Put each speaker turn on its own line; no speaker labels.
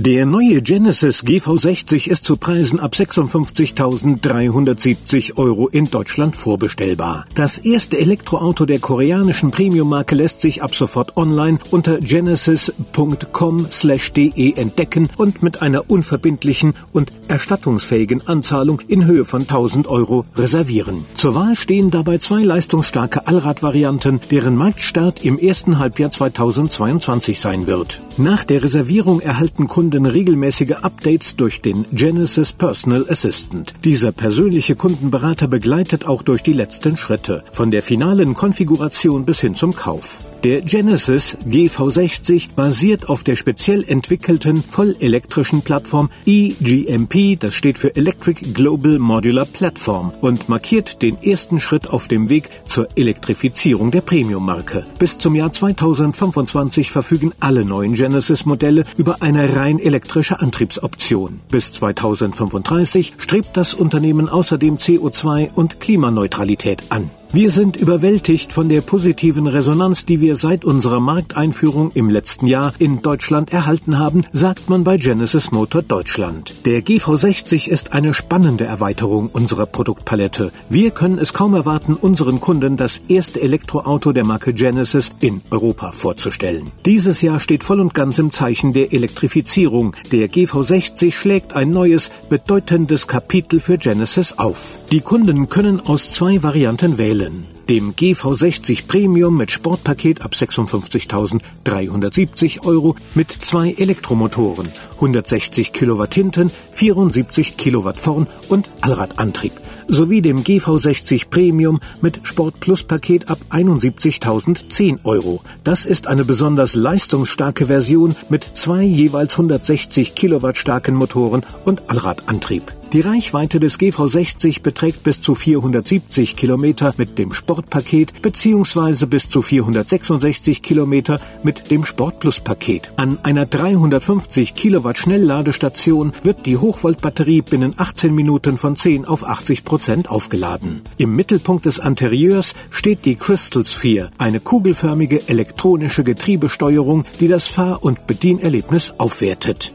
Der neue Genesis GV60 ist zu Preisen ab 56.370 Euro in Deutschland vorbestellbar. Das erste Elektroauto der koreanischen Premium-Marke lässt sich ab sofort online unter genesis.com/de entdecken und mit einer unverbindlichen und erstattungsfähigen Anzahlung in Höhe von 1000 Euro reservieren. Zur Wahl stehen dabei zwei leistungsstarke Allradvarianten, deren Marktstart im ersten Halbjahr 2022 sein wird. Nach der Reservierung erhalten Kunden regelmäßige Updates durch den Genesis Personal Assistant. Dieser persönliche Kundenberater begleitet auch durch die letzten Schritte, von der finalen Konfiguration bis hin zum Kauf. Der Genesis GV60 basiert auf der speziell entwickelten vollelektrischen Plattform eGMP, das steht für Electric Global Modular Platform und markiert den ersten Schritt auf dem Weg zur Elektrifizierung der Premium-Marke. Bis zum Jahr 2025 verfügen alle neuen Genesis-Modelle über eine rein elektrische Antriebsoption. Bis 2035 strebt das Unternehmen außerdem CO2 und Klimaneutralität an. Wir sind überwältigt von der positiven Resonanz, die wir seit unserer Markteinführung im letzten Jahr in Deutschland erhalten haben, sagt man bei Genesis Motor Deutschland. Der GV60 ist eine spannende Erweiterung unserer Produktpalette. Wir können es kaum erwarten, unseren Kunden das erste Elektroauto der Marke Genesis in Europa vorzustellen. Dieses Jahr steht voll und ganz im Zeichen der Elektrifizierung. Der GV60 schlägt ein neues, bedeutendes Kapitel für Genesis auf. Die Kunden können aus zwei Varianten wählen wählen. Dem GV60 Premium mit Sportpaket ab 56.370 Euro mit zwei Elektromotoren, 160 Kilowatt hinten, 74 Kilowatt vorn und Allradantrieb sowie dem GV60 Premium mit Sport Plus Paket ab 71.010 Euro. Das ist eine besonders leistungsstarke Version mit zwei jeweils 160 Kilowatt starken Motoren und Allradantrieb. Die Reichweite des GV60 beträgt bis zu 470 Kilometer mit dem Sportpaket bzw. bis zu 466 Kilometer mit dem Sportplus Paket. An einer 350 Kilowatt Schnellladestation wird die Hochvoltbatterie binnen 18 Minuten von 10 auf 80 Prozent aufgeladen. Im Mittelpunkt des Interieurs steht die Crystal Sphere, eine kugelförmige elektronische Getriebesteuerung, die das Fahr- und Bedienerlebnis aufwertet.